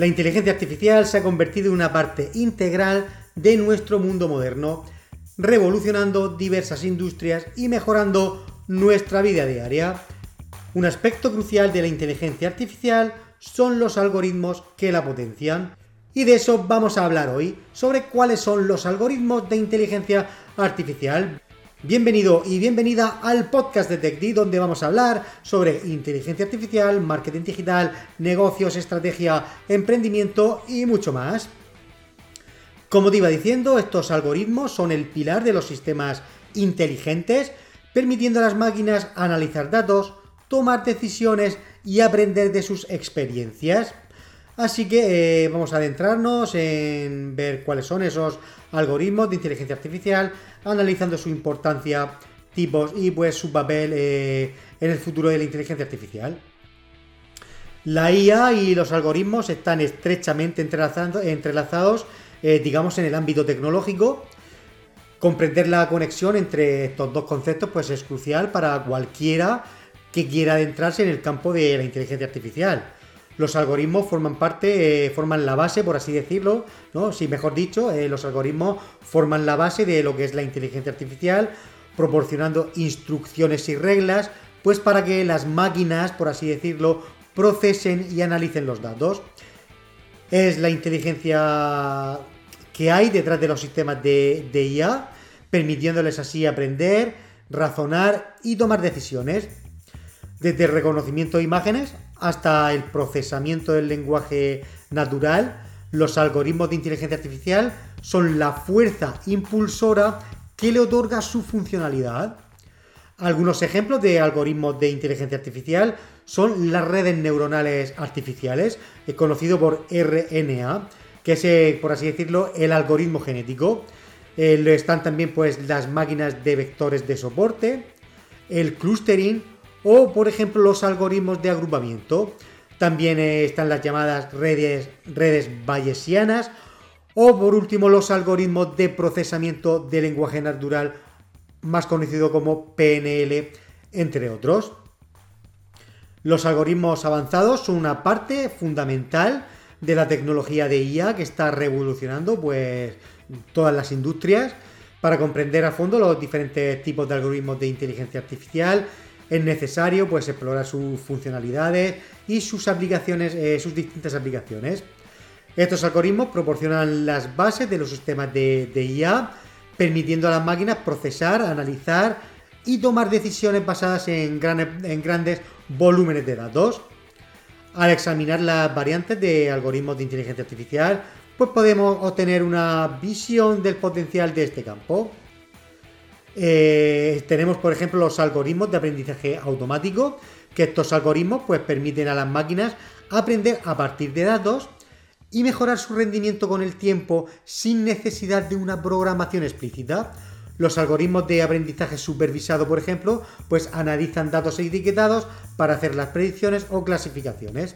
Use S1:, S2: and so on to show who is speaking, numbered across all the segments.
S1: La inteligencia artificial se ha convertido en una parte integral de nuestro mundo moderno, revolucionando diversas industrias y mejorando nuestra vida diaria. Un aspecto crucial de la inteligencia artificial son los algoritmos que la potencian. Y de eso vamos a hablar hoy, sobre cuáles son los algoritmos de inteligencia artificial. Bienvenido y bienvenida al podcast de TechD donde vamos a hablar sobre inteligencia artificial, marketing digital, negocios, estrategia, emprendimiento y mucho más. Como te iba diciendo, estos algoritmos son el pilar de los sistemas inteligentes, permitiendo a las máquinas analizar datos, tomar decisiones y aprender de sus experiencias. Así que eh, vamos a adentrarnos en ver cuáles son esos algoritmos de inteligencia artificial, analizando su importancia, tipos y pues su papel eh, en el futuro de la inteligencia artificial. La IA y los algoritmos están estrechamente entrelazados, eh, digamos, en el ámbito tecnológico. Comprender la conexión entre estos dos conceptos pues, es crucial para cualquiera que quiera adentrarse en el campo de la inteligencia artificial los algoritmos forman parte, eh, forman la base, por así decirlo, ¿no? Sí, mejor dicho, eh, los algoritmos forman la base de lo que es la inteligencia artificial, proporcionando instrucciones y reglas, pues para que las máquinas, por así decirlo, procesen y analicen los datos. Es la inteligencia que hay detrás de los sistemas de, de IA, permitiéndoles así aprender, razonar y tomar decisiones. Desde el reconocimiento de imágenes hasta el procesamiento del lenguaje natural, los algoritmos de inteligencia artificial son la fuerza impulsora que le otorga su funcionalidad. Algunos ejemplos de algoritmos de inteligencia artificial son las redes neuronales artificiales, eh, conocido por RNA, que es, eh, por así decirlo, el algoritmo genético. Eh, están también pues, las máquinas de vectores de soporte, el clustering o por ejemplo los algoritmos de agrupamiento. También eh, están las llamadas redes, redes bayesianas o por último los algoritmos de procesamiento de lenguaje natural más conocido como PNL, entre otros. Los algoritmos avanzados son una parte fundamental de la tecnología de IA que está revolucionando pues todas las industrias para comprender a fondo los diferentes tipos de algoritmos de inteligencia artificial es necesario pues explorar sus funcionalidades y sus aplicaciones, eh, sus distintas aplicaciones. Estos algoritmos proporcionan las bases de los sistemas de, IA, permitiendo a las máquinas procesar, analizar y tomar decisiones basadas en, en grandes volúmenes de datos. Al examinar las variantes de algoritmos de inteligencia artificial, pues podemos obtener una visión del potencial de este campo. Eh, tenemos, por ejemplo, los algoritmos de aprendizaje automático, que estos algoritmos pues, permiten a las máquinas aprender a partir de datos y mejorar su rendimiento con el tiempo sin necesidad de una programación explícita. Los algoritmos de aprendizaje supervisado, por ejemplo, pues analizan datos etiquetados para hacer las predicciones o clasificaciones.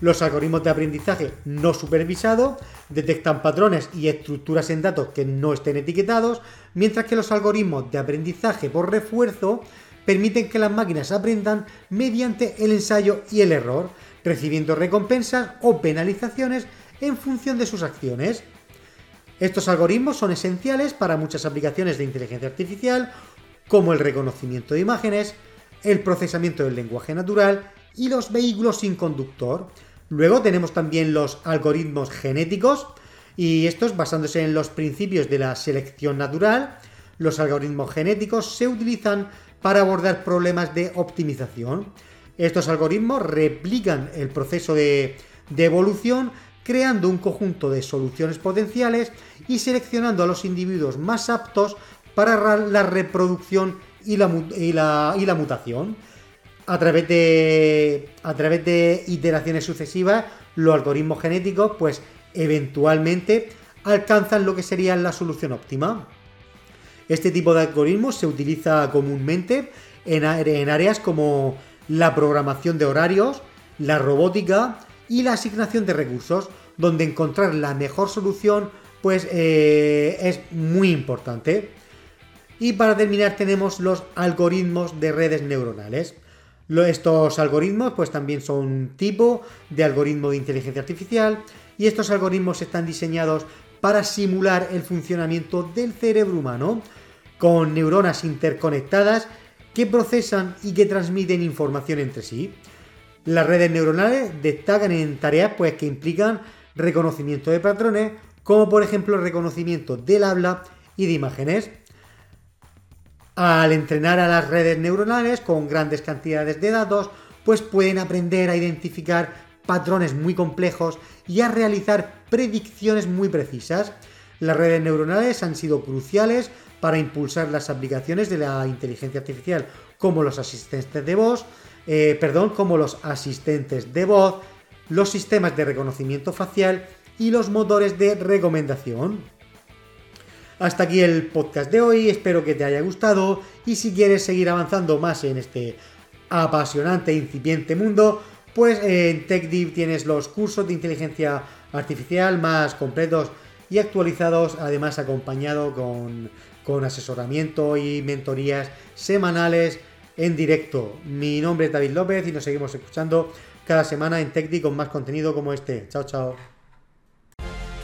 S1: Los algoritmos de aprendizaje no supervisado detectan patrones y estructuras en datos que no estén etiquetados, mientras que los algoritmos de aprendizaje por refuerzo permiten que las máquinas aprendan mediante el ensayo y el error, recibiendo recompensas o penalizaciones en función de sus acciones. Estos algoritmos son esenciales para muchas aplicaciones de inteligencia artificial, como el reconocimiento de imágenes, el procesamiento del lenguaje natural y los vehículos sin conductor, Luego tenemos también los algoritmos genéticos y estos basándose en los principios de la selección natural. Los algoritmos genéticos se utilizan para abordar problemas de optimización. Estos algoritmos replican el proceso de, evolución creando un conjunto de soluciones potenciales y seleccionando a los individuos más aptos para la reproducción y la, mutación a través de, a través de iteraciones sucesivas, los algoritmos genéticos, pues eventualmente alcanzan lo que sería la solución óptima. Este tipo de algoritmos se utiliza comúnmente en, en áreas como la programación de horarios, la robótica y la asignación de recursos, donde encontrar la mejor solución pues eh, es muy importante. Y para terminar tenemos los algoritmos de redes neuronales. Estos algoritmos pues también son un tipo de algoritmo de inteligencia artificial y estos algoritmos están diseñados para simular el funcionamiento del cerebro humano con neuronas interconectadas que procesan y que transmiten información entre sí. Las redes neuronales destacan en tareas pues, que implican reconocimiento de patrones, como por ejemplo reconocimiento del habla y de imágenes. Al entrenar a las redes neuronales con grandes cantidades de datos, pues pueden aprender a identificar patrones muy complejos y a realizar predicciones muy precisas. Las redes neuronales han sido cruciales para impulsar las aplicaciones de la inteligencia artificial, como los asistentes de voz, eh, perdón, como los asistentes de voz, los sistemas de reconocimiento facial y los motores de recomendación. Hasta aquí el podcast de hoy, espero que te haya gustado y si quieres seguir avanzando más en este apasionante e incipiente mundo, pues en TechDiv tienes los cursos de inteligencia artificial más completos y actualizados, además acompañado con, con asesoramiento y mentorías semanales en directo. Mi nombre es David López y nos seguimos escuchando cada semana en TechDiv con más contenido como este. Chao, chao.